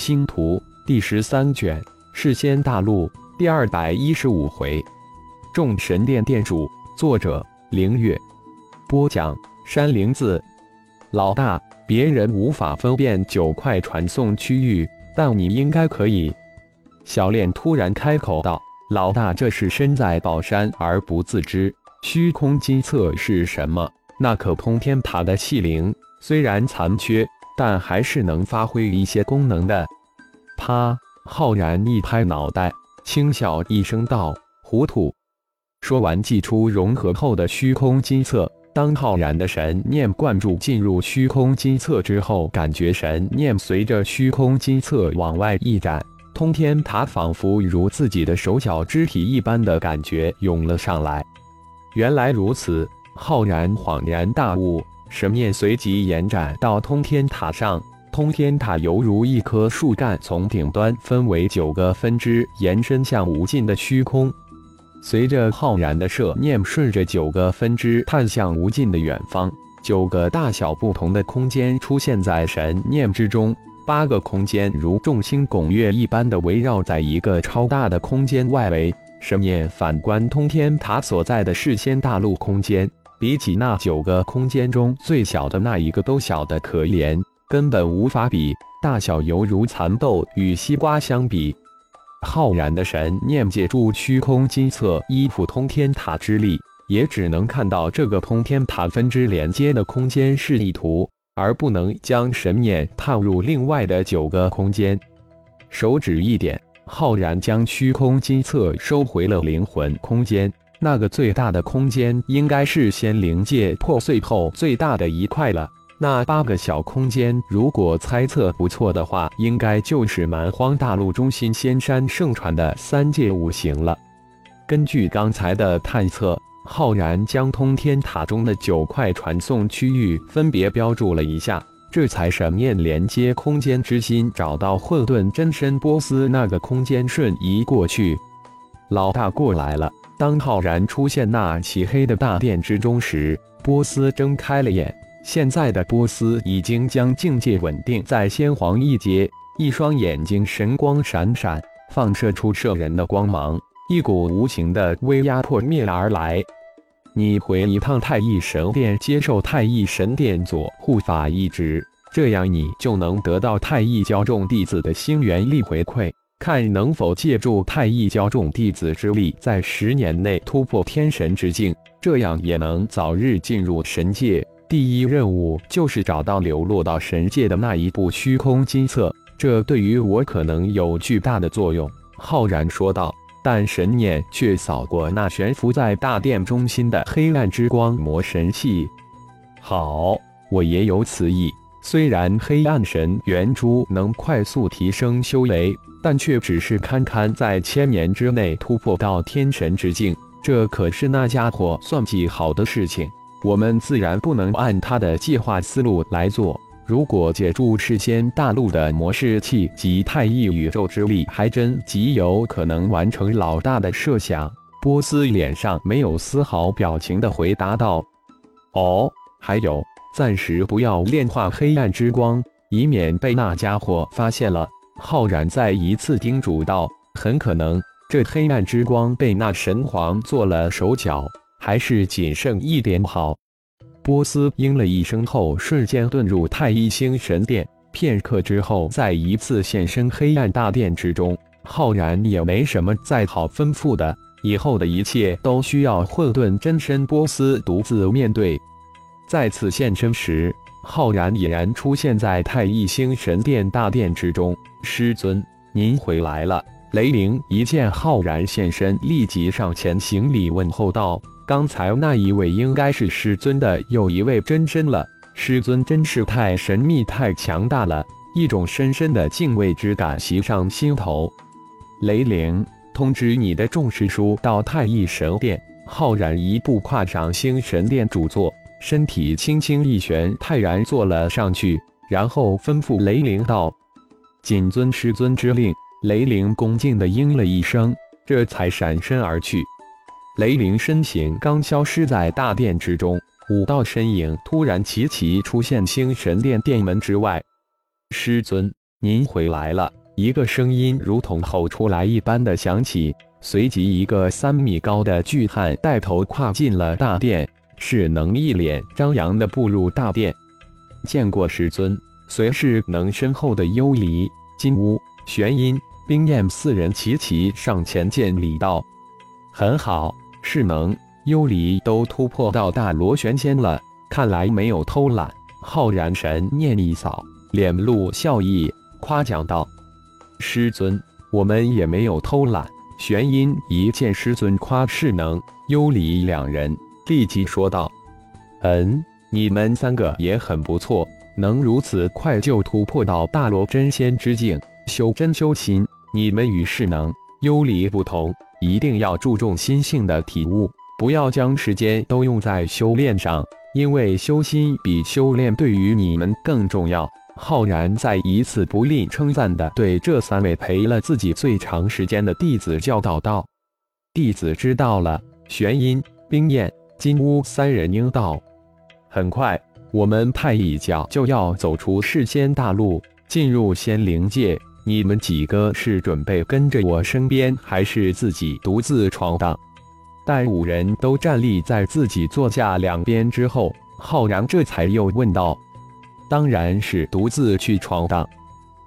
星图第十三卷，世仙大陆第二百一十五回，众神殿殿主，作者：凌月，播讲：山灵子。老大，别人无法分辨九块传送区域，但你应该可以。小炼突然开口道：“老大，这是身在宝山而不自知。虚空金册是什么？那可通天塔的器灵，虽然残缺。”但还是能发挥一些功能的。啪！浩然一拍脑袋，轻笑一声道：“糊涂。”说完，祭出融合后的虚空金册。当浩然的神念灌注进入虚空金册之后，感觉神念随着虚空金册往外一展，通天塔仿佛如自己的手脚肢体一般的感觉涌了上来。原来如此，浩然恍然大悟。神念随即延展到通天塔上，通天塔犹如一棵树干，从顶端分为九个分支，延伸向无尽的虚空。随着浩然的摄念，顺着九个分支探向无尽的远方，九个大小不同的空间出现在神念之中。八个空间如众星拱月一般的围绕在一个超大的空间外围。神念反观通天塔所在的世仙大陆空间。比起那九个空间中最小的那一个都小得可怜，根本无法比，大小犹如蚕豆与西瓜相比。浩然的神念借助虚空金册依附通天塔之力，也只能看到这个通天塔分支连接的空间示意图，而不能将神念探入另外的九个空间。手指一点，浩然将虚空金册收回了灵魂空间。那个最大的空间应该是仙灵界破碎后最大的一块了。那八个小空间，如果猜测不错的话，应该就是蛮荒大陆中心仙山盛传的三界五行了。根据刚才的探测，浩然将通天塔中的九块传送区域分别标注了一下，这才神念连接空间之心，找到混沌真身波斯那个空间，瞬移过去。老大过来了。当浩然出现那漆黑的大殿之中时，波斯睁开了眼。现在的波斯已经将境界稳定在先皇一阶，一双眼睛神光闪闪，放射出摄人的光芒，一股无形的威压破灭而来。你回一趟太乙神殿，接受太乙神殿左护法一职，这样你就能得到太乙教众弟子的星元力回馈。看能否借助太乙教众弟子之力，在十年内突破天神之境，这样也能早日进入神界。第一任务就是找到流落到神界的那一部虚空金册，这对于我可能有巨大的作用。”浩然说道。但神念却扫过那悬浮在大殿中心的黑暗之光魔神器。好，我也有此意。虽然黑暗神元珠能快速提升修为。但却只是堪堪在千年之内突破到天神之境，这可是那家伙算计好的事情。我们自然不能按他的计划思路来做。如果借助世间大陆的模式器及太一宇宙之力，还真极有可能完成老大的设想。波斯脸上没有丝毫表情的回答道：“哦，还有，暂时不要炼化黑暗之光，以免被那家伙发现了。”浩然再一次叮嘱道：“很可能这黑暗之光被那神皇做了手脚，还是谨慎一点好。”波斯应了一声后，瞬间遁入太一星神殿。片刻之后，再一次现身黑暗大殿之中。浩然也没什么再好吩咐的，以后的一切都需要混沌真身波斯独自面对。再次现身时。浩然已然出现在太一星神殿大殿之中。师尊，您回来了。雷灵一见浩然现身，立即上前行礼问候道：“刚才那一位应该是师尊的又一位真身了。师尊真是太神秘、太强大了，一种深深的敬畏之感袭上心头。”雷灵，通知你的众师叔到太一神殿。浩然一步跨上星神殿主座。身体轻轻一旋，泰然坐了上去，然后吩咐雷灵道：“谨遵师尊之令。”雷灵恭敬地应了一声，这才闪身而去。雷灵身形刚消失在大殿之中，五道身影突然齐齐出现星神殿殿门之外。师尊，您回来了！”一个声音如同吼出来一般的响起，随即一个三米高的巨汉带头跨进了大殿。是能一脸张扬的步入大殿，见过师尊。随势能身后的幽离、金乌、玄阴、冰焰四人齐齐上前见礼道：“很好，势能、幽离都突破到大螺旋仙了，看来没有偷懒。”浩然神念一扫，脸露笑意，夸奖道：“师尊，我们也没有偷懒。”玄阴一见师尊夸势能、幽离两人。立即说道：“嗯，你们三个也很不错，能如此快就突破到大罗真仙之境，修真修心。你们与世能、幽离不同，一定要注重心性的体悟，不要将时间都用在修炼上，因为修心比修炼对于你们更重要。”浩然再一次不吝称赞的对这三位陪了自己最长时间的弟子教导道：“弟子知道了。”玄阴、冰焰。金乌三人应道：“很快，我们太乙教就要走出世仙大陆，进入仙灵界。你们几个是准备跟着我身边，还是自己独自闯荡？”待五人都站立在自己座下两边之后，浩然这才又问道：“当然是独自去闯荡，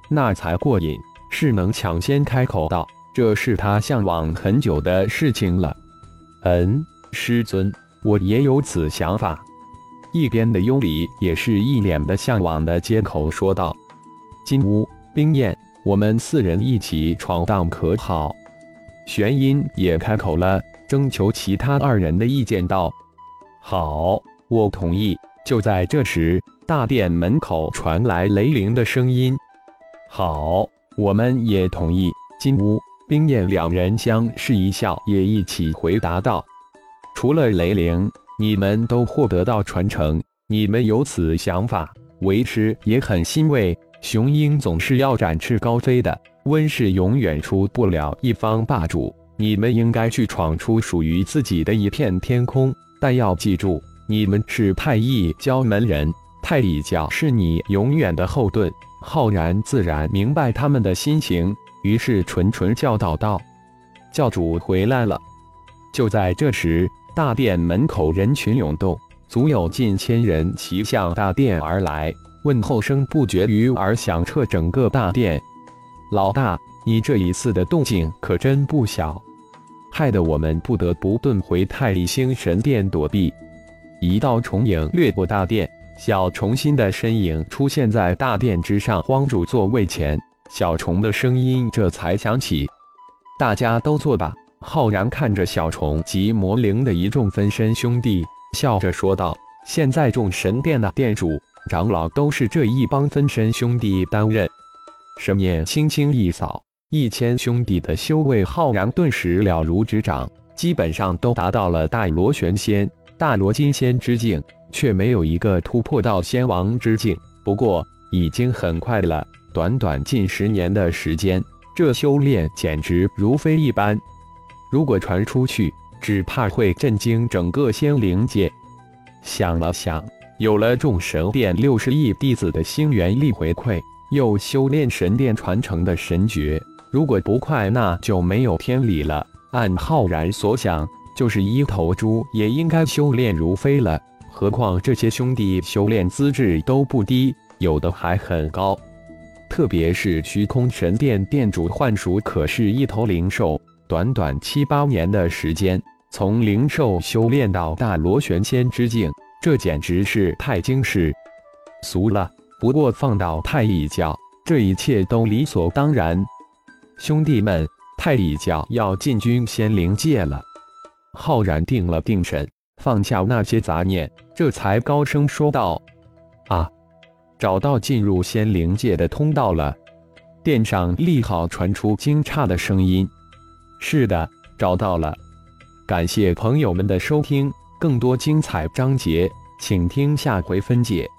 那才过瘾。”是能抢先开口道：“这是他向往很久的事情了。”嗯，师尊。我也有此想法。一边的幽离也是一脸的向往的接口说道：“金乌、冰焰，我们四人一起闯荡可好？”玄音也开口了，征求其他二人的意见道：“好，我同意。”就在这时，大殿门口传来雷灵的声音：“好，我们也同意。”金乌、冰焰两人相视一笑，也一起回答道。除了雷灵，你们都获得到传承。你们有此想法，为师也很欣慰。雄鹰总是要展翅高飞的，温室永远出不了一方霸主。你们应该去闯出属于自己的一片天空。但要记住，你们是太乙教门人，太乙教是你永远的后盾。浩然自然明白他们的心情，于是纯纯教导道：“教主回来了。”就在这时。大殿门口人群涌动，足有近千人齐向大殿而来，问候声不绝于耳，响彻整个大殿。老大，你这一次的动静可真不小，害得我们不得不遁回太乙星神殿躲避。一道重影掠过大殿，小虫心的身影出现在大殿之上荒主座位前。小虫的声音这才响起：“大家都坐吧。”浩然看着小虫及魔灵的一众分身兄弟，笑着说道：“现在众神殿的殿主、长老都是这一帮分身兄弟担任。”神念轻轻一扫，一千兄弟的修为，浩然顿时了如指掌，基本上都达到了大罗玄仙、大罗金仙之境，却没有一个突破到仙王之境。不过，已经很快了，短短近十年的时间，这修炼简直如飞一般。如果传出去，只怕会震惊整个仙灵界。想了想，有了众神殿六十亿弟子的星元力回馈，又修炼神殿传承的神诀，如果不快，那就没有天理了。按浩然所想，就是一头猪也应该修炼如飞了。何况这些兄弟修炼资质都不低，有的还很高。特别是虚空神殿殿主幻鼠，可是一头灵兽。短短七八年的时间，从灵兽修炼到大罗玄仙之境，这简直是太惊世俗了。不过放到太乙教，这一切都理所当然。兄弟们，太乙教要进军仙灵界了。浩然定了定神，放下那些杂念，这才高声说道：“啊，找到进入仙灵界的通道了。”殿上立好传出惊诧的声音。是的，找到了。感谢朋友们的收听，更多精彩章节，请听下回分解。